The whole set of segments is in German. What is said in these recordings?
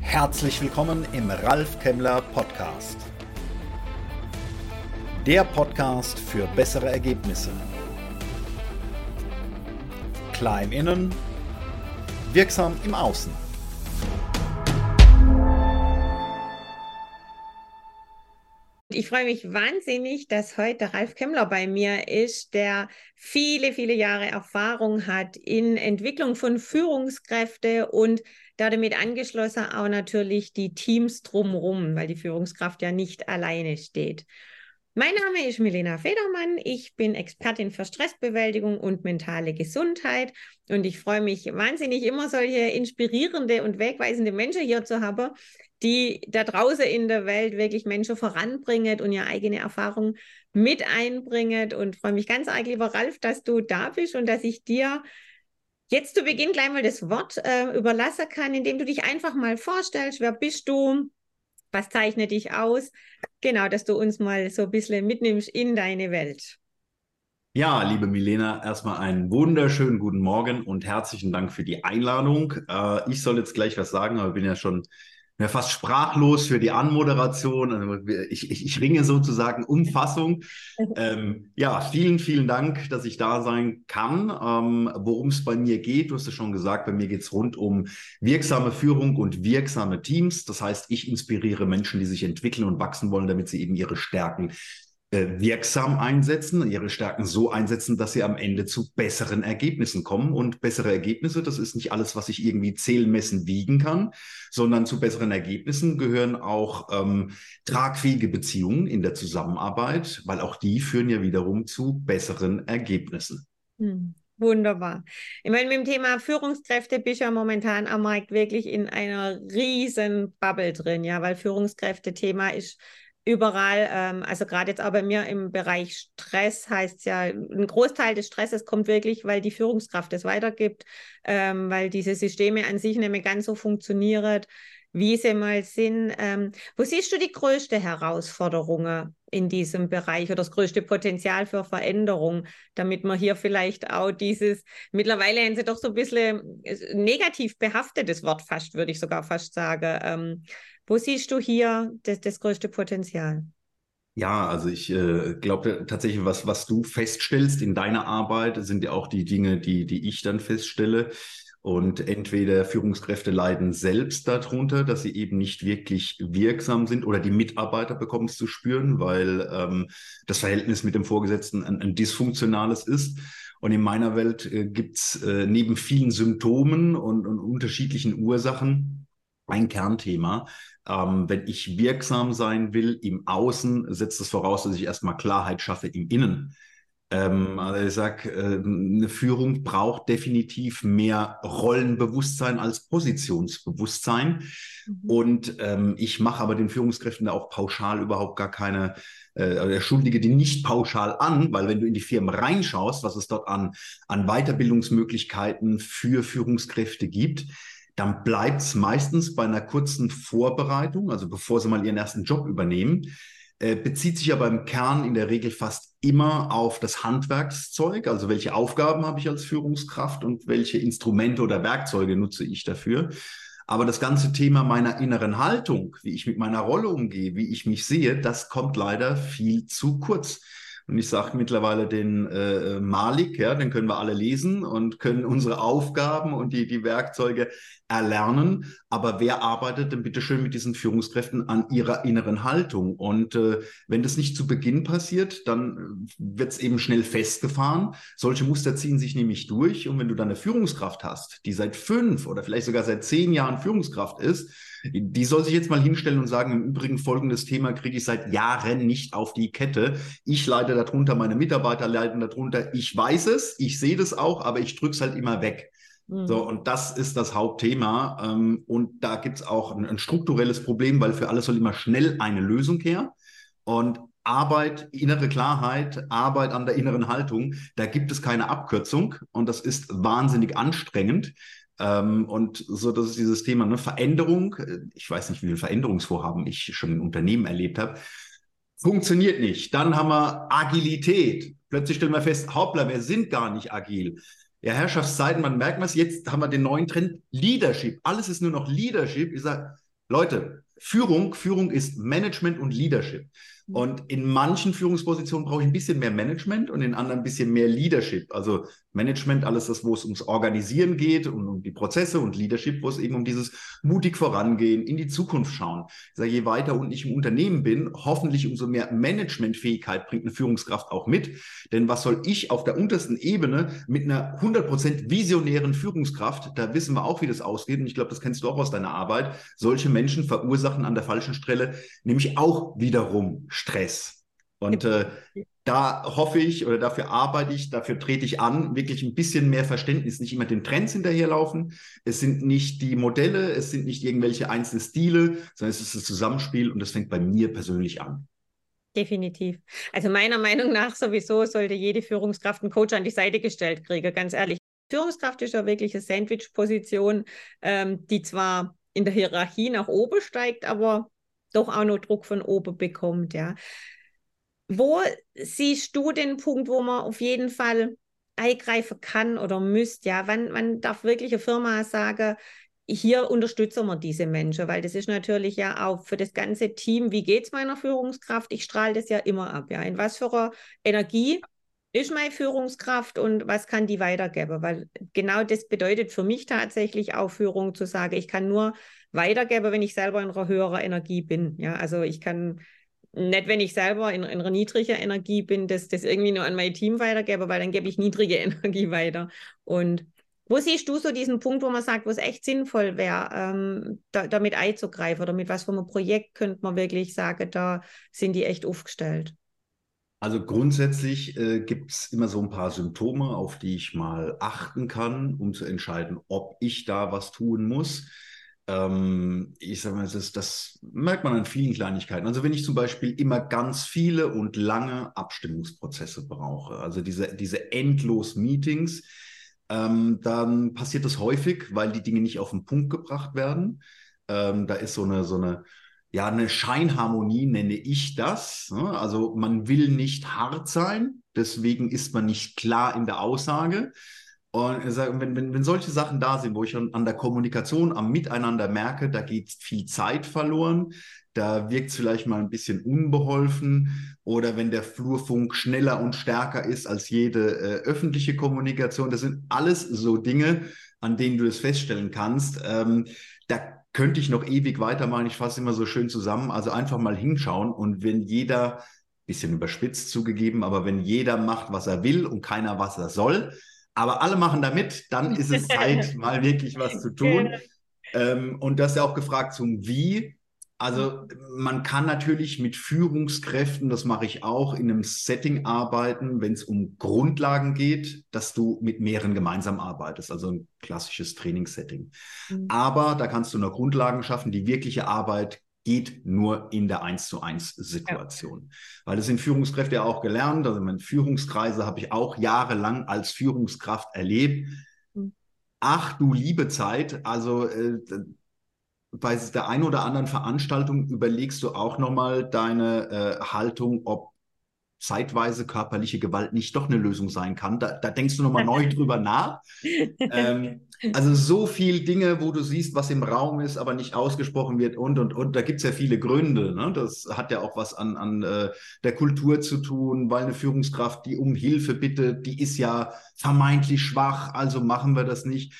Herzlich willkommen im Ralf Kemmler Podcast. Der Podcast für bessere Ergebnisse. Klein innen, wirksam im Außen. Ich freue mich wahnsinnig, dass heute Ralf Kemmler bei mir ist, der viele, viele Jahre Erfahrung hat in Entwicklung von Führungskräfte und damit angeschlossen auch natürlich die Teams drumherum, weil die Führungskraft ja nicht alleine steht. Mein Name ist Milena Federmann. Ich bin Expertin für Stressbewältigung und mentale Gesundheit. Und ich freue mich wahnsinnig, immer solche inspirierende und wegweisende Menschen hier zu haben, die da draußen in der Welt wirklich Menschen voranbringen und ihre eigene Erfahrung mit einbringen. Und freue mich ganz arg, lieber Ralf, dass du da bist und dass ich dir jetzt zu Beginn gleich mal das Wort äh, überlassen kann, indem du dich einfach mal vorstellst. Wer bist du? Was zeichnet dich aus? Genau, dass du uns mal so ein bisschen mitnimmst in deine Welt. Ja, liebe Milena, erstmal einen wunderschönen guten Morgen und herzlichen Dank für die Einladung. Äh, ich soll jetzt gleich was sagen, aber bin ja schon ja, fast sprachlos für die Anmoderation. Also ich, ich, ich ringe sozusagen um Fassung. Ähm, ja, vielen, vielen Dank, dass ich da sein kann. Ähm, Worum es bei mir geht, du hast es schon gesagt, bei mir geht es rund um wirksame Führung und wirksame Teams. Das heißt, ich inspiriere Menschen, die sich entwickeln und wachsen wollen, damit sie eben ihre Stärken wirksam einsetzen, ihre Stärken so einsetzen, dass sie am Ende zu besseren Ergebnissen kommen. Und bessere Ergebnisse, das ist nicht alles, was ich irgendwie zählen, messen, wiegen kann, sondern zu besseren Ergebnissen gehören auch ähm, tragfähige Beziehungen in der Zusammenarbeit, weil auch die führen ja wiederum zu besseren Ergebnissen. Hm. Wunderbar. Ich meine, mit dem Thema Führungskräfte bist du ja momentan am Markt wirklich in einer riesen Bubble drin, ja, weil Führungskräfte-Thema ist überall, ähm, also gerade jetzt auch bei mir im Bereich Stress heißt es ja, ein Großteil des Stresses kommt wirklich, weil die Führungskraft es weitergibt, ähm, weil diese Systeme an sich nicht mehr ganz so funktionieren, wie sie mal sind. Ähm, wo siehst du die größte Herausforderung in diesem Bereich oder das größte Potenzial für Veränderung, damit man hier vielleicht auch dieses, mittlerweile haben sie doch so ein bisschen äh, negativ behaftetes Wort fast, würde ich sogar fast sagen, ähm, wo siehst du hier das, das größte Potenzial? Ja, also ich äh, glaube tatsächlich, was, was du feststellst in deiner Arbeit, sind ja auch die Dinge, die, die ich dann feststelle. Und entweder Führungskräfte leiden selbst darunter, dass sie eben nicht wirklich wirksam sind, oder die Mitarbeiter bekommen es zu spüren, weil ähm, das Verhältnis mit dem Vorgesetzten ein, ein dysfunktionales ist. Und in meiner Welt äh, gibt es äh, neben vielen Symptomen und, und unterschiedlichen Ursachen ein Kernthema, ähm, wenn ich wirksam sein will im Außen, setzt es voraus, dass ich erstmal Klarheit schaffe im Innen. Ähm, also ich sage, äh, eine Führung braucht definitiv mehr Rollenbewusstsein als Positionsbewusstsein. Mhm. Und ähm, ich mache aber den Führungskräften da auch pauschal überhaupt gar keine, äh, also erschuldige die nicht pauschal an, weil wenn du in die Firmen reinschaust, was es dort an, an Weiterbildungsmöglichkeiten für Führungskräfte gibt, dann bleibt es meistens bei einer kurzen Vorbereitung, also bevor sie mal ihren ersten Job übernehmen, äh, bezieht sich aber im Kern in der Regel fast immer auf das Handwerkszeug, also welche Aufgaben habe ich als Führungskraft und welche Instrumente oder Werkzeuge nutze ich dafür. Aber das ganze Thema meiner inneren Haltung, wie ich mit meiner Rolle umgehe, wie ich mich sehe, das kommt leider viel zu kurz. Und ich sage mittlerweile den äh, Malik, ja, den können wir alle lesen und können unsere Aufgaben und die, die Werkzeuge erlernen. Aber wer arbeitet denn bitte schön mit diesen Führungskräften an ihrer inneren Haltung? Und äh, wenn das nicht zu Beginn passiert, dann äh, wird es eben schnell festgefahren. Solche Muster ziehen sich nämlich durch. Und wenn du dann eine Führungskraft hast, die seit fünf oder vielleicht sogar seit zehn Jahren Führungskraft ist, die soll sich jetzt mal hinstellen und sagen, im Übrigen folgendes Thema kriege ich seit Jahren nicht auf die Kette. Ich leide darunter, meine Mitarbeiter leiden darunter. Ich weiß es, ich sehe das auch, aber ich drücke es halt immer weg. Mhm. So, und das ist das Hauptthema. Ähm, und da gibt es auch ein, ein strukturelles Problem, weil für alles soll immer schnell eine Lösung her. Und Arbeit, innere Klarheit, Arbeit an der inneren Haltung, da gibt es keine Abkürzung und das ist wahnsinnig anstrengend. Ähm, und so, das ist dieses Thema, ne? Veränderung. Ich weiß nicht, wie viel Veränderungsvorhaben ich schon in Unternehmen erlebt habe. Funktioniert nicht. Dann haben wir Agilität. Plötzlich stellen wir fest, hoppla, wir sind gar nicht agil. ja, Herrschaftszeiten, man merkt es, jetzt haben wir den neuen Trend Leadership. Alles ist nur noch Leadership. Ich sage, Leute, Führung, Führung ist Management und Leadership. Mhm. Und in manchen Führungspositionen brauche ich ein bisschen mehr Management und in anderen ein bisschen mehr Leadership. Also Management, alles das, wo es ums Organisieren geht und um die Prozesse und Leadership, wo es eben um dieses mutig vorangehen, in die Zukunft schauen. Ich sage, je weiter unten ich im Unternehmen bin, hoffentlich umso mehr Managementfähigkeit bringt eine Führungskraft auch mit. Denn was soll ich auf der untersten Ebene mit einer 100% visionären Führungskraft, da wissen wir auch, wie das ausgeht und ich glaube, das kennst du auch aus deiner Arbeit, solche Menschen verursachen an der falschen Stelle nämlich auch wiederum Stress. Und äh, da hoffe ich oder dafür arbeite ich, dafür trete ich an, wirklich ein bisschen mehr Verständnis, nicht immer den Trends hinterherlaufen. Es sind nicht die Modelle, es sind nicht irgendwelche einzelnen Stile, sondern es ist das Zusammenspiel und das fängt bei mir persönlich an. Definitiv. Also meiner Meinung nach sowieso sollte jede Führungskraft einen Coach an die Seite gestellt kriegen, ganz ehrlich. Führungskraft ist ja wirklich eine Sandwich-Position, ähm, die zwar in der Hierarchie nach oben steigt, aber doch auch noch Druck von oben bekommt, ja. Wo siehst du den Punkt, wo man auf jeden Fall eingreifen kann oder müsste? Ja, wann, wann darf wirklich eine Firma sagen, hier unterstützen wir diese Menschen, weil das ist natürlich ja auch für das ganze Team, wie geht es meiner Führungskraft? Ich strahle das ja immer ab, ja. In was für einer Energie ist meine Führungskraft und was kann die weitergeben? Weil genau das bedeutet für mich tatsächlich auch Führung zu sagen, ich kann nur weitergeben, wenn ich selber in einer höheren Energie bin. Ja, also ich kann nicht, wenn ich selber in, in einer niedrigen Energie bin, das, das irgendwie nur an mein Team weitergebe, weil dann gebe ich niedrige Energie weiter. Und wo siehst du so diesen Punkt, wo man sagt, wo es echt sinnvoll wäre, ähm, da, damit einzugreifen oder mit was für einem Projekt könnte man wirklich sagen, da sind die echt aufgestellt? Also grundsätzlich äh, gibt es immer so ein paar Symptome, auf die ich mal achten kann, um zu entscheiden, ob ich da was tun muss ähm, ich sage mal, das, das merkt man an vielen Kleinigkeiten. Also wenn ich zum Beispiel immer ganz viele und lange Abstimmungsprozesse brauche, also diese, diese endlos Meetings, ähm, dann passiert das häufig, weil die Dinge nicht auf den Punkt gebracht werden. Ähm, da ist so eine, so eine, ja, eine Scheinharmonie nenne ich das. Ne? Also man will nicht hart sein, deswegen ist man nicht klar in der Aussage. Und wenn, wenn, wenn solche Sachen da sind, wo ich an der Kommunikation, am Miteinander merke, da geht viel Zeit verloren, da wirkt es vielleicht mal ein bisschen unbeholfen oder wenn der Flurfunk schneller und stärker ist als jede äh, öffentliche Kommunikation, das sind alles so Dinge, an denen du das feststellen kannst. Ähm, da könnte ich noch ewig weitermachen. Ich fasse immer so schön zusammen. Also einfach mal hinschauen und wenn jeder, bisschen überspitzt zugegeben, aber wenn jeder macht, was er will und keiner, was er soll, aber alle machen da mit, dann ist es Zeit, mal wirklich was zu tun. Ähm, und das ist ja auch gefragt zum Wie. Also man kann natürlich mit Führungskräften, das mache ich auch, in einem Setting arbeiten, wenn es um Grundlagen geht, dass du mit mehreren gemeinsam arbeitest, also ein klassisches Trainingssetting. Mhm. Aber da kannst du noch Grundlagen schaffen. Die wirkliche Arbeit geht nur in der 1 zu 1 Situation. Ja. Weil das sind Führungskräfte ja auch gelernt. Also meine Führungskreise habe ich auch jahrelang als Führungskraft erlebt. Mhm. Ach du liebe Zeit, also äh, bei der einen oder anderen Veranstaltung überlegst du auch nochmal deine äh, Haltung, ob zeitweise körperliche Gewalt nicht doch eine Lösung sein kann. Da, da denkst du nochmal neu drüber nach. Ähm, also so viel Dinge, wo du siehst, was im Raum ist, aber nicht ausgesprochen wird und, und, und. Da gibt es ja viele Gründe. Ne? Das hat ja auch was an, an äh, der Kultur zu tun, weil eine Führungskraft, die um Hilfe bittet, die ist ja vermeintlich schwach, also machen wir das nicht.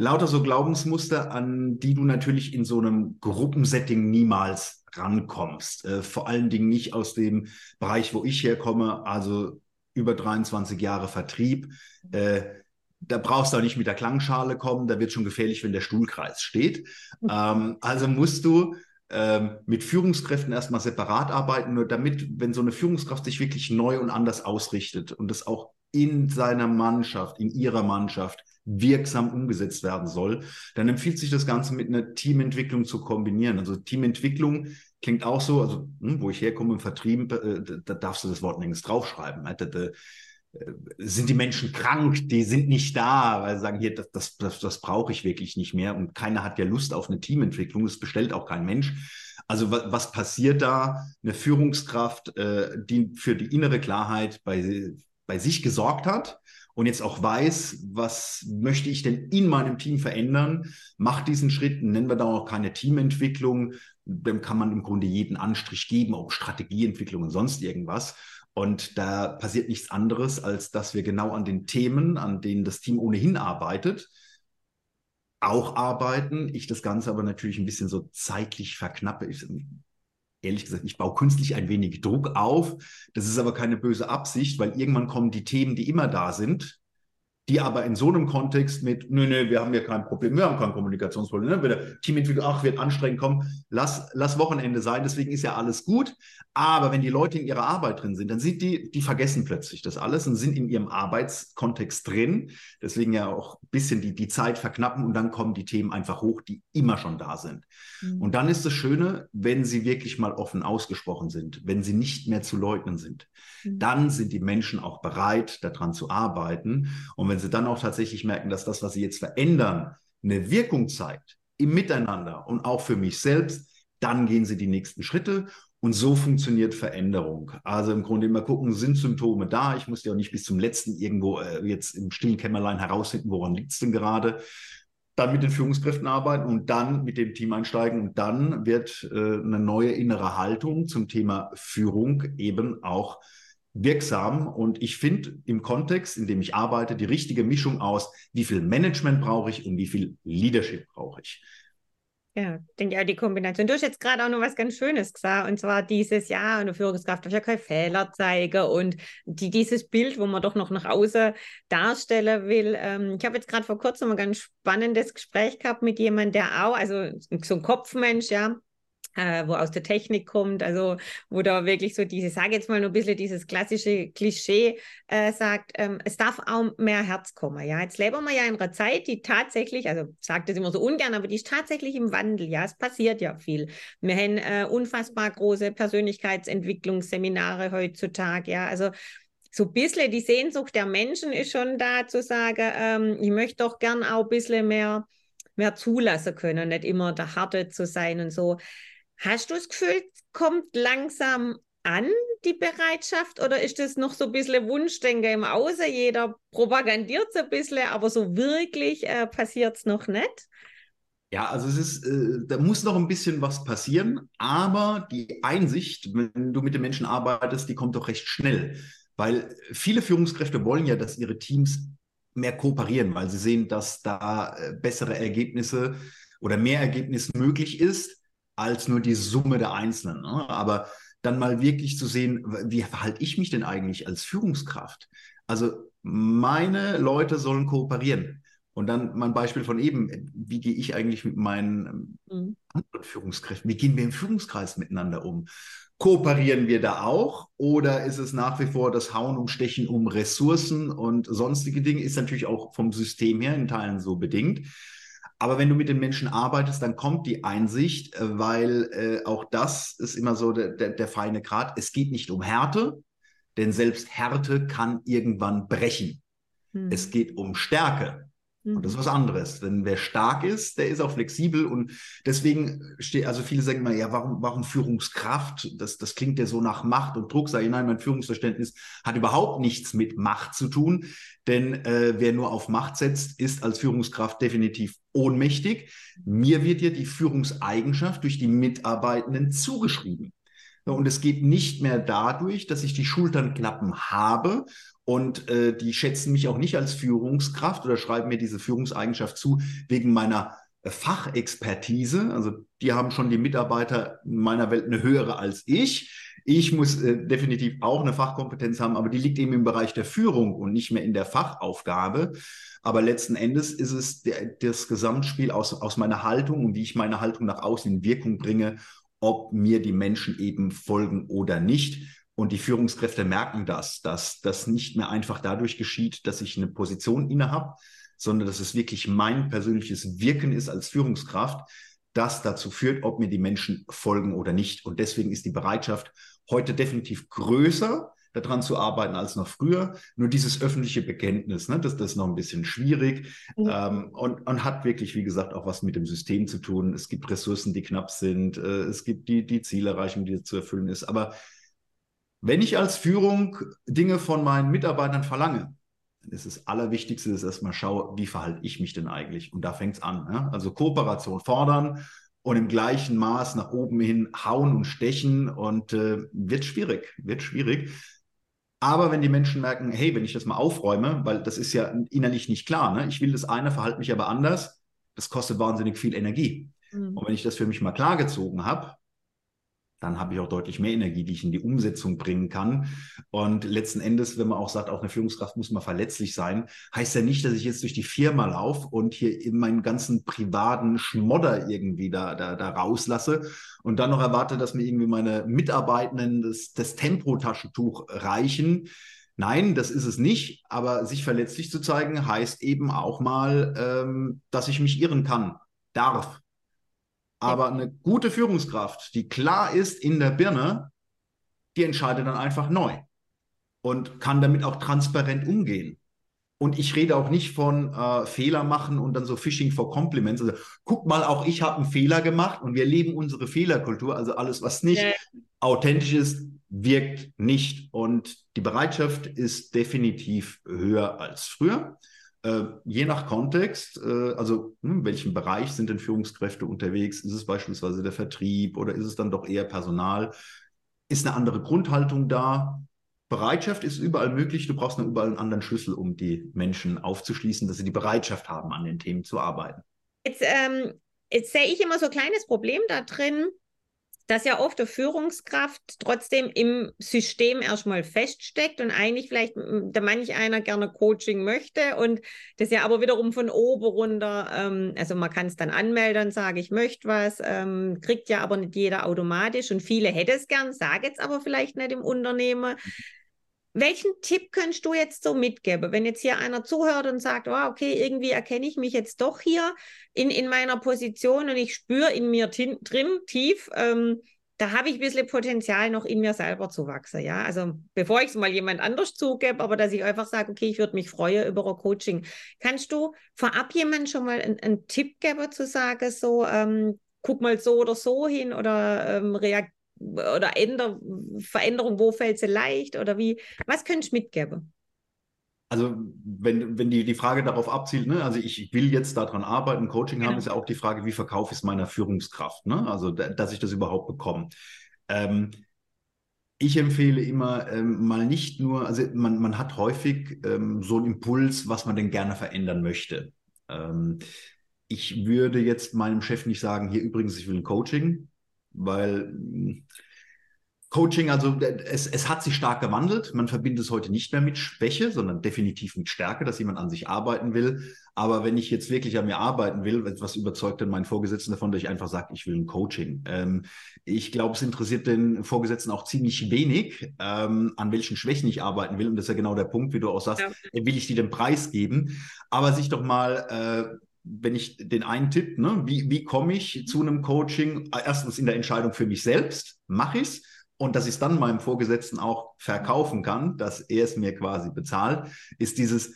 Lauter so Glaubensmuster, an die du natürlich in so einem Gruppensetting niemals rankommst. Äh, vor allen Dingen nicht aus dem Bereich, wo ich herkomme, also über 23 Jahre Vertrieb. Äh, da brauchst du auch nicht mit der Klangschale kommen, da wird schon gefährlich, wenn der Stuhlkreis steht. Ähm, also musst du ähm, mit Führungskräften erstmal separat arbeiten, nur damit, wenn so eine Führungskraft sich wirklich neu und anders ausrichtet und das auch in seiner Mannschaft, in ihrer Mannschaft wirksam umgesetzt werden soll, dann empfiehlt sich das Ganze mit einer Teamentwicklung zu kombinieren. Also Teamentwicklung klingt auch so, also hm, wo ich herkomme im Vertrieb, äh, da darfst du das Wort nirgends draufschreiben. Äh, äh, sind die Menschen krank, die sind nicht da, weil sie sagen, hier, das, das, das, das brauche ich wirklich nicht mehr. Und keiner hat ja Lust auf eine Teamentwicklung, das bestellt auch kein Mensch. Also was, was passiert da? Eine Führungskraft, äh, die für die innere Klarheit bei, bei sich gesorgt hat und jetzt auch weiß, was möchte ich denn in meinem Team verändern, macht diesen Schritt, nennen wir da auch keine Teamentwicklung, dann kann man im Grunde jeden Anstrich geben, auch Strategieentwicklung und sonst irgendwas. Und da passiert nichts anderes, als dass wir genau an den Themen, an denen das Team ohnehin arbeitet, auch arbeiten. Ich das Ganze aber natürlich ein bisschen so zeitlich verknappe. Ich, ehrlich gesagt, ich baue künstlich ein wenig Druck auf. Das ist aber keine böse Absicht, weil irgendwann kommen die Themen, die immer da sind, die aber in so einem Kontext mit, nö, nö, wir haben ja kein Problem, wir haben kein Kommunikationsproblem, ne? der Teamentwicklung, ach, wird anstrengend kommen, lass, lass Wochenende sein, deswegen ist ja alles gut. Aber wenn die Leute in ihrer Arbeit drin sind, dann sind die, die vergessen plötzlich das alles und sind in ihrem Arbeitskontext drin. Deswegen ja auch ein bisschen die, die Zeit verknappen und dann kommen die Themen einfach hoch, die immer schon da sind. Mhm. Und dann ist das Schöne, wenn sie wirklich mal offen ausgesprochen sind, wenn sie nicht mehr zu leugnen sind, mhm. dann sind die Menschen auch bereit, daran zu arbeiten. Und wenn sie dann auch tatsächlich merken, dass das, was sie jetzt verändern, eine Wirkung zeigt im Miteinander und auch für mich selbst, dann gehen sie die nächsten Schritte. Und so funktioniert Veränderung. Also im Grunde immer gucken, sind Symptome da? Ich muss ja auch nicht bis zum letzten irgendwo äh, jetzt im stillen Kämmerlein herausfinden, woran liegt es denn gerade. Dann mit den Führungskräften arbeiten und dann mit dem Team einsteigen. Und dann wird äh, eine neue innere Haltung zum Thema Führung eben auch wirksam. Und ich finde im Kontext, in dem ich arbeite, die richtige Mischung aus, wie viel Management brauche ich und wie viel Leadership brauche ich. Ja, denke ich auch die Kombination. Du hast jetzt gerade auch noch was ganz Schönes gesagt, und zwar dieses Jahr, eine Führungskraft darf ja keine Fehler zeigen und die, dieses Bild, wo man doch noch nach außen darstellen will. Ähm, ich habe jetzt gerade vor kurzem ein ganz spannendes Gespräch gehabt mit jemandem, der auch, also so ein Kopfmensch, ja, äh, wo aus der Technik kommt, also wo da wirklich so diese, sage jetzt mal nur ein bisschen dieses klassische Klischee äh, sagt, ähm, es darf auch mehr Herz kommen. Ja, jetzt leben wir ja in einer Zeit, die tatsächlich, also sagt das immer so ungern, aber die ist tatsächlich im Wandel. Ja, es passiert ja viel. Wir haben äh, unfassbar große Persönlichkeitsentwicklungsseminare heutzutage. Ja, also so ein bisschen die Sehnsucht der Menschen ist schon da zu sagen, ähm, ich möchte doch gern auch ein bisschen mehr mehr zulassen können, nicht immer der Harte zu sein und so. Hast du das Gefühl, kommt langsam an, die Bereitschaft, oder ist das noch so ein bisschen Wunschdenker im Außen? Jeder propagandiert so ein bisschen, aber so wirklich äh, passiert es noch nicht? Ja, also es ist, äh, da muss noch ein bisschen was passieren, aber die Einsicht, wenn du mit den Menschen arbeitest, die kommt doch recht schnell. Weil viele Führungskräfte wollen ja, dass ihre Teams mehr kooperieren, weil sie sehen, dass da äh, bessere Ergebnisse oder mehr Ergebnis möglich ist als nur die Summe der Einzelnen. Ne? Aber dann mal wirklich zu sehen, wie verhalte ich mich denn eigentlich als Führungskraft? Also meine Leute sollen kooperieren. Und dann mein Beispiel von eben, wie gehe ich eigentlich mit meinen mhm. anderen Führungskräften, wie gehen wir im Führungskreis miteinander um? Kooperieren wir da auch oder ist es nach wie vor das Hauen und Stechen um Ressourcen und sonstige Dinge? Ist natürlich auch vom System her in Teilen so bedingt. Aber wenn du mit den Menschen arbeitest, dann kommt die Einsicht, äh, weil äh, auch das ist immer so der, der, der feine Grad. Es geht nicht um Härte, denn selbst Härte kann irgendwann brechen. Hm. Es geht um Stärke. Und das ist mhm. was anderes. Denn wer stark ist, der ist auch flexibel und deswegen steht, also viele sagen immer, ja, warum, warum Führungskraft? Das, das klingt ja so nach Macht und Druck. Sag ich, nein, mein Führungsverständnis hat überhaupt nichts mit Macht zu tun. Denn äh, wer nur auf Macht setzt, ist als Führungskraft definitiv ohnmächtig. Mir wird ja die Führungseigenschaft durch die Mitarbeitenden zugeschrieben. Und es geht nicht mehr dadurch, dass ich die Schultern klappen habe und äh, die schätzen mich auch nicht als Führungskraft oder schreiben mir diese Führungseigenschaft zu wegen meiner äh, Fachexpertise. Also die haben schon die Mitarbeiter in meiner Welt eine höhere als ich. Ich muss äh, definitiv auch eine Fachkompetenz haben, aber die liegt eben im Bereich der Führung und nicht mehr in der Fachaufgabe. Aber letzten Endes ist es der, das Gesamtspiel aus, aus meiner Haltung und wie ich meine Haltung nach außen in Wirkung bringe, ob mir die Menschen eben folgen oder nicht. Und die Führungskräfte merken das, dass das nicht mehr einfach dadurch geschieht, dass ich eine Position inne habe, sondern dass es wirklich mein persönliches Wirken ist als Führungskraft, das dazu führt, ob mir die Menschen folgen oder nicht. Und deswegen ist die Bereitschaft heute definitiv größer, daran zu arbeiten als noch früher. Nur dieses öffentliche Bekenntnis, ne, das, das ist noch ein bisschen schwierig mhm. ähm, und, und hat wirklich, wie gesagt, auch was mit dem System zu tun. Es gibt Ressourcen, die knapp sind. Äh, es gibt die, die Zielerreichung, die zu erfüllen ist. Aber wenn ich als Führung Dinge von meinen Mitarbeitern verlange, ist das Allerwichtigste, ist erstmal schau, wie verhalte ich mich denn eigentlich? Und da fängt es an. Ja? Also Kooperation fordern und im gleichen Maß nach oben hin hauen und stechen und äh, wird schwierig, wird schwierig. Aber wenn die Menschen merken, hey, wenn ich das mal aufräume, weil das ist ja innerlich nicht klar, ne? ich will das eine, verhalte mich aber anders, das kostet wahnsinnig viel Energie. Mhm. Und wenn ich das für mich mal klargezogen habe, dann habe ich auch deutlich mehr Energie, die ich in die Umsetzung bringen kann. Und letzten Endes, wenn man auch sagt, auch eine Führungskraft muss mal verletzlich sein, heißt ja nicht, dass ich jetzt durch die Firma laufe und hier in meinen ganzen privaten Schmodder irgendwie da, da, da rauslasse und dann noch erwarte, dass mir irgendwie meine Mitarbeitenden das, das Tempotaschentuch reichen. Nein, das ist es nicht. Aber sich verletzlich zu zeigen, heißt eben auch mal, ähm, dass ich mich irren kann, darf. Aber eine gute Führungskraft, die klar ist in der Birne, die entscheidet dann einfach neu und kann damit auch transparent umgehen. Und ich rede auch nicht von äh, Fehler machen und dann so Phishing for Compliments. Also guck mal, auch ich habe einen Fehler gemacht und wir leben unsere Fehlerkultur. Also alles, was nicht ja. authentisch ist, wirkt nicht. Und die Bereitschaft ist definitiv höher als früher. Äh, je nach Kontext, äh, also hm, in welchem Bereich sind denn Führungskräfte unterwegs? Ist es beispielsweise der Vertrieb oder ist es dann doch eher Personal? Ist eine andere Grundhaltung da? Bereitschaft ist überall möglich. Du brauchst nur überall einen anderen Schlüssel, um die Menschen aufzuschließen, dass sie die Bereitschaft haben, an den Themen zu arbeiten. Jetzt, ähm, jetzt sehe ich immer so ein kleines Problem da drin, dass ja oft die Führungskraft trotzdem im System erstmal feststeckt und eigentlich vielleicht der manch einer gerne Coaching möchte und das ja aber wiederum von oben runter, ähm, also man kann es dann anmelden, sage ich möchte was, ähm, kriegt ja aber nicht jeder automatisch und viele hätte es gern, sage jetzt aber vielleicht nicht im Unternehmen. Welchen Tipp könntest du jetzt so mitgeben, wenn jetzt hier einer zuhört und sagt, oh, okay, irgendwie erkenne ich mich jetzt doch hier in, in meiner Position und ich spüre in mir drin tief, ähm, da habe ich ein bisschen Potenzial noch in mir selber zu wachsen. Ja, also bevor ich es mal jemand anders zugebe, aber dass ich einfach sage, okay, ich würde mich freuen über ein Coaching. Kannst du vorab jemand schon mal einen, Tipp geben zu sagen, so, ähm, guck mal so oder so hin oder ähm, reagieren? Oder Änder Veränderung, wo fällt sie leicht oder wie? Was könntest du mitgeben? Also wenn, wenn die, die Frage darauf abzielt, ne, also ich will jetzt daran arbeiten, Coaching genau. haben, ist ja auch die Frage, wie verkaufe ich es meiner Führungskraft, ne? Also dass ich das überhaupt bekomme. Ähm, ich empfehle immer ähm, mal nicht nur, also man, man hat häufig ähm, so einen Impuls, was man denn gerne verändern möchte. Ähm, ich würde jetzt meinem Chef nicht sagen, hier übrigens, ich will ein Coaching, weil hm, Coaching, also es, es hat sich stark gewandelt. Man verbindet es heute nicht mehr mit Schwäche, sondern definitiv mit Stärke, dass jemand an sich arbeiten will. Aber wenn ich jetzt wirklich an mir arbeiten will, was überzeugt denn mein Vorgesetzten davon, dass ich einfach sage, ich will ein Coaching? Ähm, ich glaube, es interessiert den Vorgesetzten auch ziemlich wenig, ähm, an welchen Schwächen ich arbeiten will. Und das ist ja genau der Punkt, wie du auch sagst, ja. will ich die den Preis geben? Aber sich doch mal äh, wenn ich den einen Tipp, ne, wie, wie komme ich zu einem Coaching? Erstens in der Entscheidung für mich selbst, mache ich es. Und dass ich es dann meinem Vorgesetzten auch verkaufen kann, dass er es mir quasi bezahlt, ist dieses,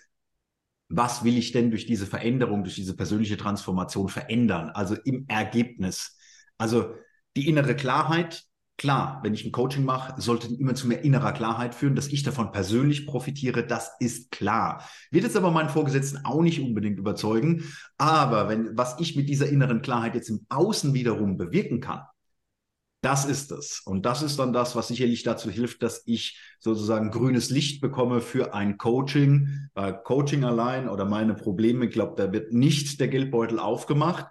was will ich denn durch diese Veränderung, durch diese persönliche Transformation verändern? Also im Ergebnis. Also die innere Klarheit, Klar, wenn ich ein Coaching mache, sollte immer zu mehr innerer Klarheit führen, dass ich davon persönlich profitiere, das ist klar. Wird jetzt aber meinen Vorgesetzten auch nicht unbedingt überzeugen. Aber wenn, was ich mit dieser inneren Klarheit jetzt im Außen wiederum bewirken kann, das ist es. Und das ist dann das, was sicherlich dazu hilft, dass ich sozusagen grünes Licht bekomme für ein Coaching. Bei Coaching allein oder meine Probleme, ich glaube, da wird nicht der Geldbeutel aufgemacht.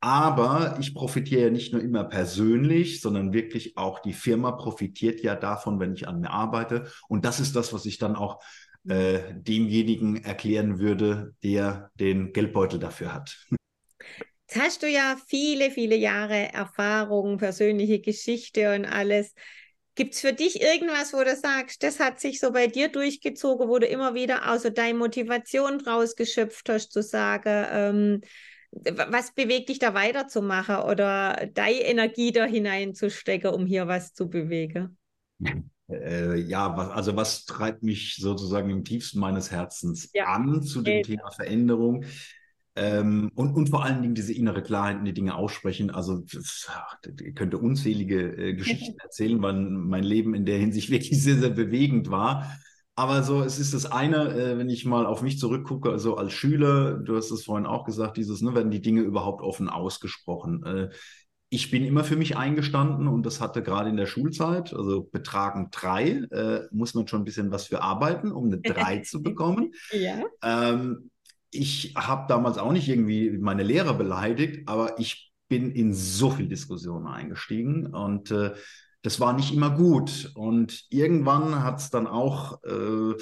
Aber ich profitiere ja nicht nur immer persönlich, sondern wirklich auch die Firma profitiert ja davon, wenn ich an mir arbeite. Und das ist das, was ich dann auch äh, demjenigen erklären würde, der den Geldbeutel dafür hat. Jetzt hast du ja viele, viele Jahre Erfahrung, persönliche Geschichte und alles. Gibt es für dich irgendwas, wo du sagst, das hat sich so bei dir durchgezogen, wo du immer wieder außer deine Motivation draus geschöpft hast, zu sagen, ähm, was bewegt dich da weiterzumachen oder deine Energie da hineinzustecken, um hier was zu bewegen? Äh, ja, was, also was treibt mich sozusagen im tiefsten meines Herzens ja. an zu dem okay. Thema Veränderung? Ähm, und, und vor allen Dingen diese innere Klarheit die Dinge aussprechen. Also ich könnte unzählige äh, Geschichten erzählen, weil mein Leben in der Hinsicht wirklich sehr, sehr bewegend war. Aber so, es ist das eine, äh, wenn ich mal auf mich zurückgucke, also als Schüler, du hast es vorhin auch gesagt, dieses, ne, werden die Dinge überhaupt offen ausgesprochen. Äh, ich bin immer für mich eingestanden und das hatte gerade in der Schulzeit, also Betragen drei, äh, muss man schon ein bisschen was für arbeiten, um eine drei zu bekommen. Ja. Ähm, ich habe damals auch nicht irgendwie meine Lehrer beleidigt, aber ich bin in so viel Diskussionen eingestiegen und äh, das war nicht immer gut. Und irgendwann hat es dann auch, äh,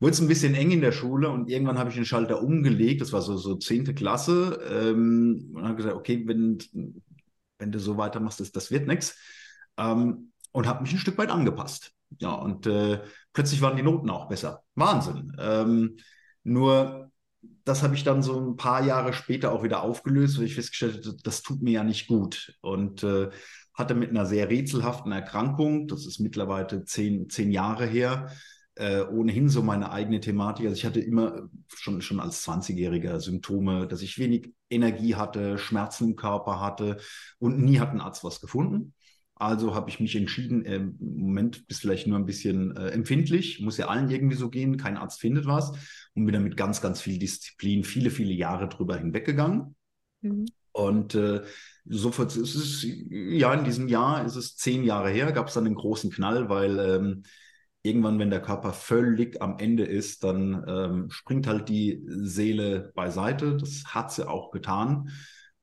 wurde es ein bisschen eng in der Schule und irgendwann habe ich den Schalter umgelegt, das war so, so 10. Klasse, ähm, und habe gesagt, okay, wenn, wenn du so weitermachst, das, das wird nichts. Ähm, und habe mich ein Stück weit angepasst. Ja, und äh, plötzlich waren die Noten auch besser. Wahnsinn. Ähm, nur das habe ich dann so ein paar Jahre später auch wieder aufgelöst, weil ich festgestellt habe, das tut mir ja nicht gut. Und äh, hatte mit einer sehr rätselhaften Erkrankung, das ist mittlerweile zehn, zehn Jahre her, äh, ohnehin so meine eigene Thematik. Also ich hatte immer schon, schon als 20-Jähriger Symptome, dass ich wenig Energie hatte, Schmerzen im Körper hatte und nie hat ein Arzt was gefunden. Also habe ich mich entschieden, äh, im Moment bist vielleicht nur ein bisschen äh, empfindlich, muss ja allen irgendwie so gehen, kein Arzt findet was und bin damit ganz, ganz viel Disziplin, viele, viele Jahre drüber hinweggegangen. Mhm. Und äh, sofort ist es, ja, in diesem Jahr ist es zehn Jahre her, gab es dann einen großen Knall, weil ähm, irgendwann, wenn der Körper völlig am Ende ist, dann ähm, springt halt die Seele beiseite. Das hat sie auch getan.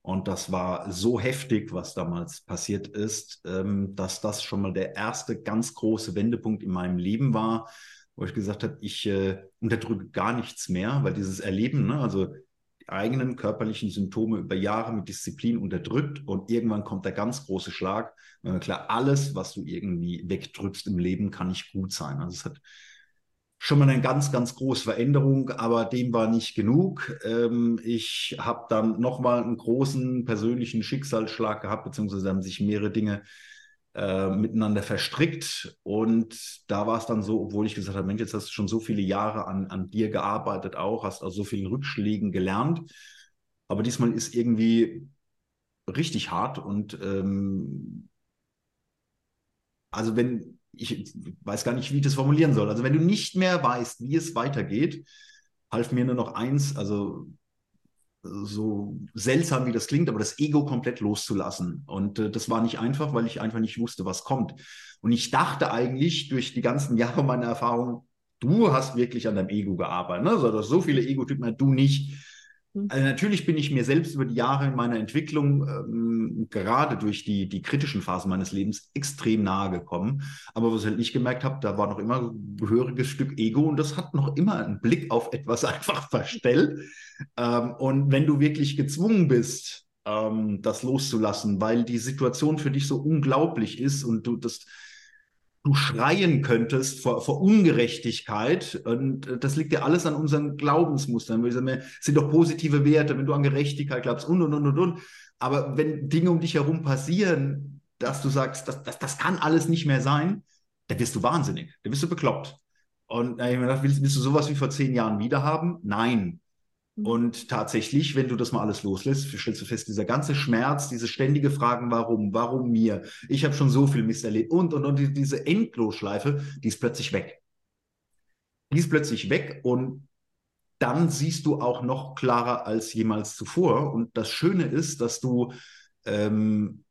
Und das war so heftig, was damals passiert ist, ähm, dass das schon mal der erste ganz große Wendepunkt in meinem Leben war, wo ich gesagt habe, ich äh, unterdrücke gar nichts mehr, weil dieses Erleben, ne, also eigenen körperlichen Symptome über Jahre mit Disziplin unterdrückt und irgendwann kommt der ganz große Schlag. Äh, klar, alles, was du irgendwie wegdrückst im Leben, kann nicht gut sein. Also es hat schon mal eine ganz, ganz große Veränderung, aber dem war nicht genug. Ähm, ich habe dann nochmal einen großen persönlichen Schicksalsschlag gehabt, beziehungsweise haben sich mehrere Dinge äh, miteinander verstrickt. Und da war es dann so, obwohl ich gesagt habe, Mensch, jetzt hast du schon so viele Jahre an, an dir gearbeitet auch, hast aus so vielen Rückschlägen gelernt. Aber diesmal ist irgendwie richtig hart und ähm, also wenn, ich weiß gar nicht, wie ich das formulieren soll. Also wenn du nicht mehr weißt, wie es weitergeht, half mir nur noch eins, also so seltsam wie das klingt, aber das Ego komplett loszulassen. Und äh, das war nicht einfach, weil ich einfach nicht wusste, was kommt. Und ich dachte eigentlich durch die ganzen Jahre meiner Erfahrung, du hast wirklich an deinem Ego gearbeitet. Ne? Also, so viele Ego-Typen, du nicht. Mhm. Also natürlich bin ich mir selbst über die Jahre in meiner Entwicklung, ähm, gerade durch die, die kritischen Phasen meines Lebens, extrem nahe gekommen. Aber was ich halt nicht gemerkt habe, da war noch immer ein gehöriges Stück Ego und das hat noch immer einen Blick auf etwas einfach verstellt. Ähm, und wenn du wirklich gezwungen bist, ähm, das loszulassen, weil die Situation für dich so unglaublich ist und du das du schreien könntest vor, vor Ungerechtigkeit. Und äh, das liegt ja alles an unseren Glaubensmustern. Wir sagen, sind doch positive Werte, wenn du an Gerechtigkeit glaubst und, und, und, und, und. Aber wenn Dinge um dich herum passieren, dass du sagst, das, das, das kann alles nicht mehr sein, dann wirst du wahnsinnig, dann wirst du bekloppt. Und äh, ich habe mir gedacht, willst, willst du sowas wie vor zehn Jahren wieder haben? Nein. Mhm. Und tatsächlich, wenn du das mal alles loslässt, stellst du fest, dieser ganze Schmerz, diese ständige Fragen, warum, warum mir, ich habe schon so viel Mist erlebt und, und, und diese Endlosschleife, die ist plötzlich weg. Die ist plötzlich weg und dann siehst du auch noch klarer als jemals zuvor. Und das Schöne ist, dass du ähm,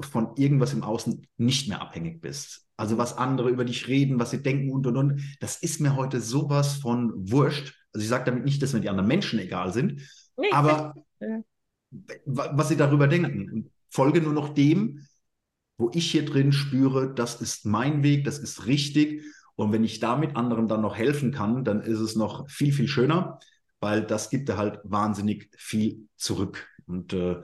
von irgendwas im Außen nicht mehr abhängig bist. Also was andere über dich reden, was sie denken und und und. Das ist mir heute sowas von wurscht. Also ich sage damit nicht, dass mir die anderen Menschen egal sind, nee, aber ja. was sie darüber denken. Folge nur noch dem, wo ich hier drin spüre, das ist mein Weg, das ist richtig. Und wenn ich damit anderen dann noch helfen kann, dann ist es noch viel, viel schöner, weil das gibt halt wahnsinnig viel zurück. Und äh,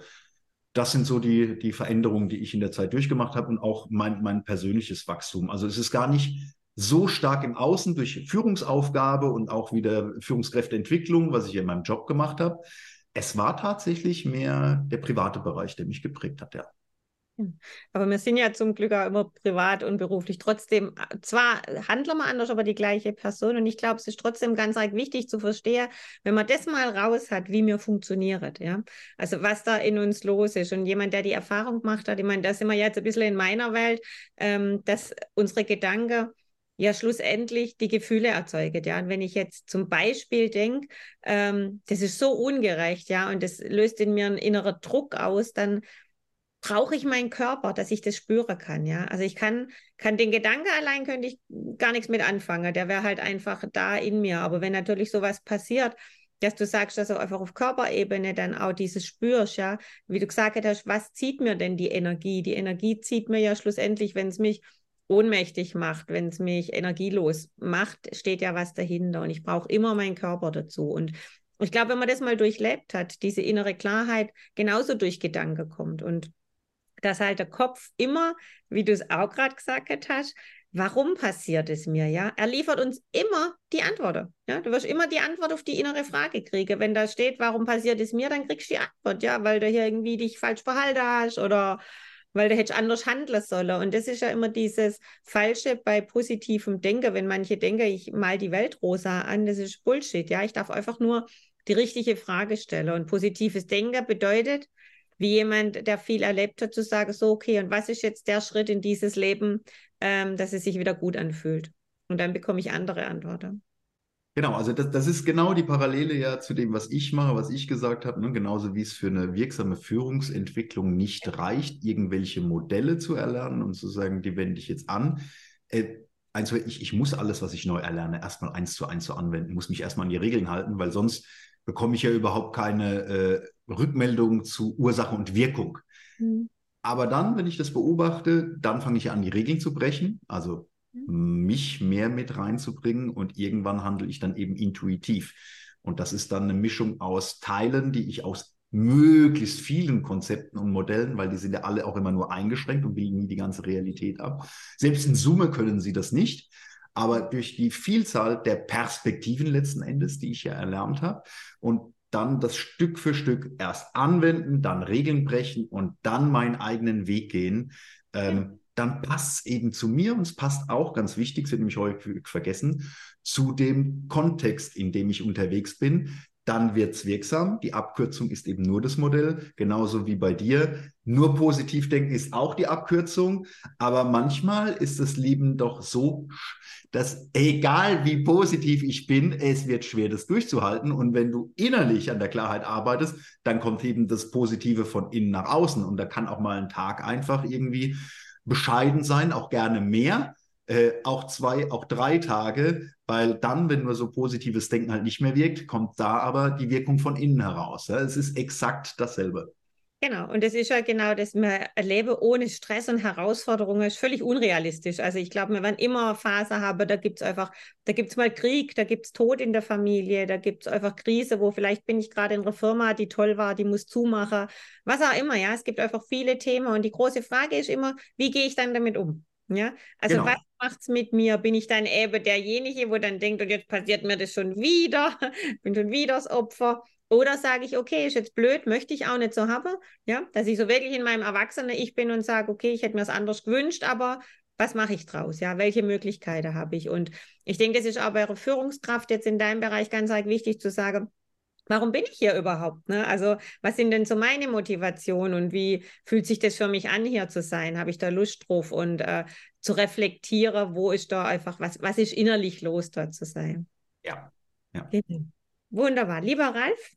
das sind so die, die Veränderungen, die ich in der Zeit durchgemacht habe und auch mein, mein persönliches Wachstum. Also es ist gar nicht so stark im Außen durch Führungsaufgabe und auch wieder Führungskräfteentwicklung, was ich in meinem Job gemacht habe. Es war tatsächlich mehr der private Bereich, der mich geprägt hat, ja. Aber wir sind ja zum Glück auch immer privat und beruflich trotzdem, zwar handeln wir anders, aber die gleiche Person. Und ich glaube, es ist trotzdem ganz arg wichtig zu verstehen, wenn man das mal raus hat, wie mir funktioniert. Ja? Also was da in uns los ist. Und jemand, der die Erfahrung gemacht hat, ich meine, da sind wir jetzt ein bisschen in meiner Welt, ähm, dass unsere Gedanken ja schlussendlich die Gefühle erzeugt. Ja, und wenn ich jetzt zum Beispiel denke, ähm, das ist so ungerecht, ja, und das löst in mir einen inneren Druck aus, dann brauche ich meinen Körper, dass ich das spüren kann, ja. Also ich kann, kann den Gedanke allein könnte ich gar nichts mit anfangen. Der wäre halt einfach da in mir. Aber wenn natürlich sowas passiert, dass du sagst, dass du einfach auf Körperebene dann auch dieses spürst, ja, wie du gesagt hast, was zieht mir denn die Energie? Die Energie zieht mir ja schlussendlich, wenn es mich ohnmächtig macht, wenn es mich energielos macht, steht ja was dahinter und ich brauche immer meinen Körper dazu und ich glaube, wenn man das mal durchlebt hat, diese innere Klarheit genauso durch Gedanken kommt und dass halt der Kopf immer, wie du es auch gerade gesagt hast, warum passiert es mir, ja? Er liefert uns immer die Antwort, ja? Du wirst immer die Antwort auf die innere Frage kriegen. Wenn da steht, warum passiert es mir, dann kriegst du die Antwort, ja? Weil du hier irgendwie dich falsch verhalten hast oder weil du hättest anders handeln sollen. Und das ist ja immer dieses Falsche bei positivem Denken. Wenn manche denken, ich mal die Welt rosa an, das ist Bullshit, ja? Ich darf einfach nur die richtige Frage stellen. Und positives Denken bedeutet, wie jemand, der viel erlebt hat, zu sagen, so, okay, und was ist jetzt der Schritt in dieses Leben, ähm, dass es sich wieder gut anfühlt? Und dann bekomme ich andere Antworten. Genau, also das, das ist genau die Parallele ja zu dem, was ich mache, was ich gesagt habe. Ne? Genauso wie es für eine wirksame Führungsentwicklung nicht reicht, irgendwelche Modelle zu erlernen und zu sagen, die wende ich jetzt an. Äh, eins, ich, ich muss alles, was ich neu erlerne, erstmal eins zu eins zu anwenden, muss mich erstmal an die Regeln halten, weil sonst bekomme ich ja überhaupt keine äh, Rückmeldung zu Ursache und Wirkung. Mhm. Aber dann, wenn ich das beobachte, dann fange ich an, die Regeln zu brechen, also. Mich mehr mit reinzubringen und irgendwann handle ich dann eben intuitiv. Und das ist dann eine Mischung aus Teilen, die ich aus möglichst vielen Konzepten und Modellen, weil die sind ja alle auch immer nur eingeschränkt und bilden nie die ganze Realität ab. Selbst in Summe können sie das nicht, aber durch die Vielzahl der Perspektiven letzten Endes, die ich ja erlernt habe und dann das Stück für Stück erst anwenden, dann Regeln brechen und dann meinen eigenen Weg gehen, ähm, dann passt es eben zu mir und es passt auch, ganz wichtig, wird nämlich häufig vergessen, zu dem Kontext, in dem ich unterwegs bin dann wird es wirksam. Die Abkürzung ist eben nur das Modell, genauso wie bei dir. Nur positiv denken ist auch die Abkürzung, aber manchmal ist das Leben doch so, dass egal wie positiv ich bin, es wird schwer, das durchzuhalten. Und wenn du innerlich an der Klarheit arbeitest, dann kommt eben das Positive von innen nach außen. Und da kann auch mal ein Tag einfach irgendwie bescheiden sein, auch gerne mehr. Äh, auch zwei, auch drei Tage, weil dann, wenn nur so positives Denken halt nicht mehr wirkt, kommt da aber die Wirkung von innen heraus. Ja? Es ist exakt dasselbe. Genau, und das ist ja genau das, man erlebe ohne Stress und Herausforderungen, ist völlig unrealistisch. Also ich glaube, wir werden immer Phase haben, da gibt es einfach, da gibt es mal Krieg, da gibt es Tod in der Familie, da gibt es einfach Krise, wo vielleicht bin ich gerade in einer Firma, die toll war, die muss zumachen, was auch immer, ja. Es gibt einfach viele Themen und die große Frage ist immer, wie gehe ich dann damit um? Ja, also genau. was macht es mit mir? Bin ich dann eben derjenige, wo dann denkt, und jetzt passiert mir das schon wieder, bin schon wieder das Opfer? Oder sage ich, okay, ist jetzt blöd, möchte ich auch nicht so haben, ja, dass ich so wirklich in meinem Erwachsenen Ich bin und sage, okay, ich hätte mir es anders gewünscht, aber was mache ich draus? Ja, welche Möglichkeiten habe ich? Und ich denke, das ist auch bei ihrer Führungskraft jetzt in deinem Bereich ganz wichtig zu sagen, warum bin ich hier überhaupt? Ne? Also, was sind denn so meine Motivationen und wie fühlt sich das für mich an, hier zu sein? Habe ich da Lust drauf und äh, zu reflektieren, wo ist da einfach, was, was ist innerlich los, dort zu sein? Ja. ja. Genau. Wunderbar. Lieber Ralf,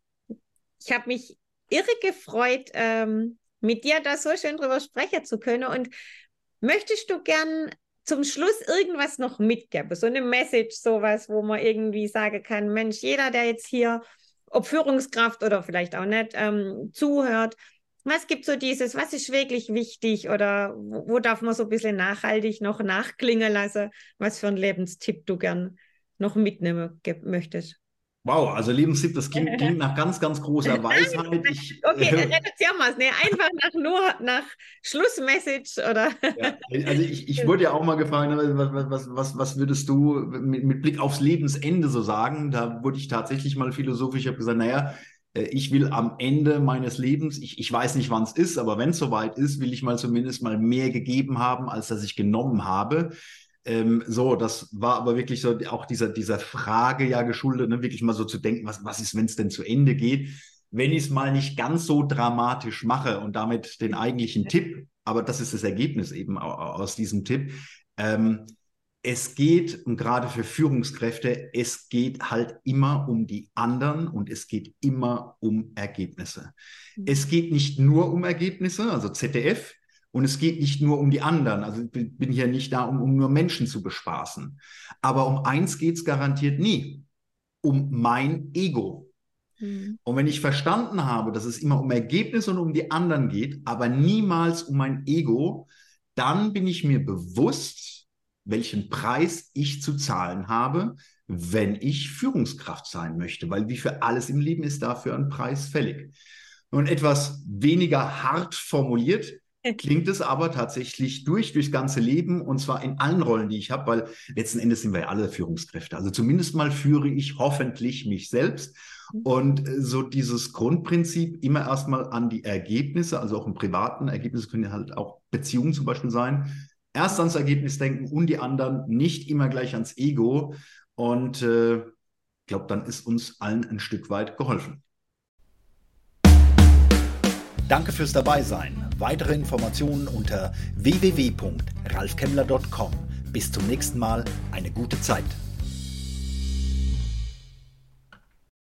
ich habe mich irre gefreut, ähm, mit dir da so schön drüber sprechen zu können. Und möchtest du gern zum Schluss irgendwas noch mitgeben? So eine Message, sowas, wo man irgendwie sagen kann, Mensch, jeder, der jetzt hier ob Führungskraft oder vielleicht auch nicht, ähm, zuhört. Was gibt so dieses, was ist wirklich wichtig oder wo, wo, darf man so ein bisschen nachhaltig noch nachklingen lassen, was für ein Lebenstipp du gern noch mitnehmen möchtest? Wow, also Lebenstipp, das klingt, klingt, nach ganz, ganz großer Weisheit. Ich, okay, äh, reduzieren wir es. Nee, einfach nach, nur nach Schlussmessage oder. Ja, also ich, ich wurde ja auch mal gefragt, ne, was, was, was, was würdest du mit, mit, Blick aufs Lebensende so sagen? Da wurde ich tatsächlich mal philosophisch, ich habe gesagt, naja, äh, ich will am Ende meines Lebens, ich, ich weiß nicht, wann es ist, aber wenn es soweit ist, will ich mal zumindest mal mehr gegeben haben, als dass ich genommen habe. Ähm, so, das war aber wirklich so auch dieser, dieser Frage ja geschuldet, ne, wirklich mal so zu denken, was, was ist, wenn es denn zu Ende geht? Wenn ich es mal nicht ganz so dramatisch mache und damit den eigentlichen Tipp, aber das ist das Ergebnis eben aus diesem Tipp, ähm, es geht, und gerade für Führungskräfte, es geht halt immer um die anderen und es geht immer um Ergebnisse. Mhm. Es geht nicht nur um Ergebnisse, also ZDF, und es geht nicht nur um die anderen. Also ich bin hier nicht da, um, um nur Menschen zu bespaßen. Aber um eins geht es garantiert nie. Um mein Ego. Mhm. Und wenn ich verstanden habe, dass es immer um Ergebnisse und um die anderen geht, aber niemals um mein Ego, dann bin ich mir bewusst, welchen Preis ich zu zahlen habe, wenn ich Führungskraft sein möchte, weil wie für alles im Leben ist dafür ein Preis fällig. Und etwas weniger hart formuliert, klingt es aber tatsächlich durch, durchs ganze Leben und zwar in allen Rollen, die ich habe, weil letzten Endes sind wir ja alle Führungskräfte. Also zumindest mal führe ich hoffentlich mich selbst. Und so dieses Grundprinzip immer erstmal an die Ergebnisse, also auch im privaten Ergebnisse können ja halt auch Beziehungen zum Beispiel sein, erst ans Ergebnis denken und die anderen nicht immer gleich ans Ego. Und äh, ich glaube, dann ist uns allen ein Stück weit geholfen. Danke fürs Dabeisein. Weitere Informationen unter www.ralfkemmler.com. Bis zum nächsten Mal. Eine gute Zeit.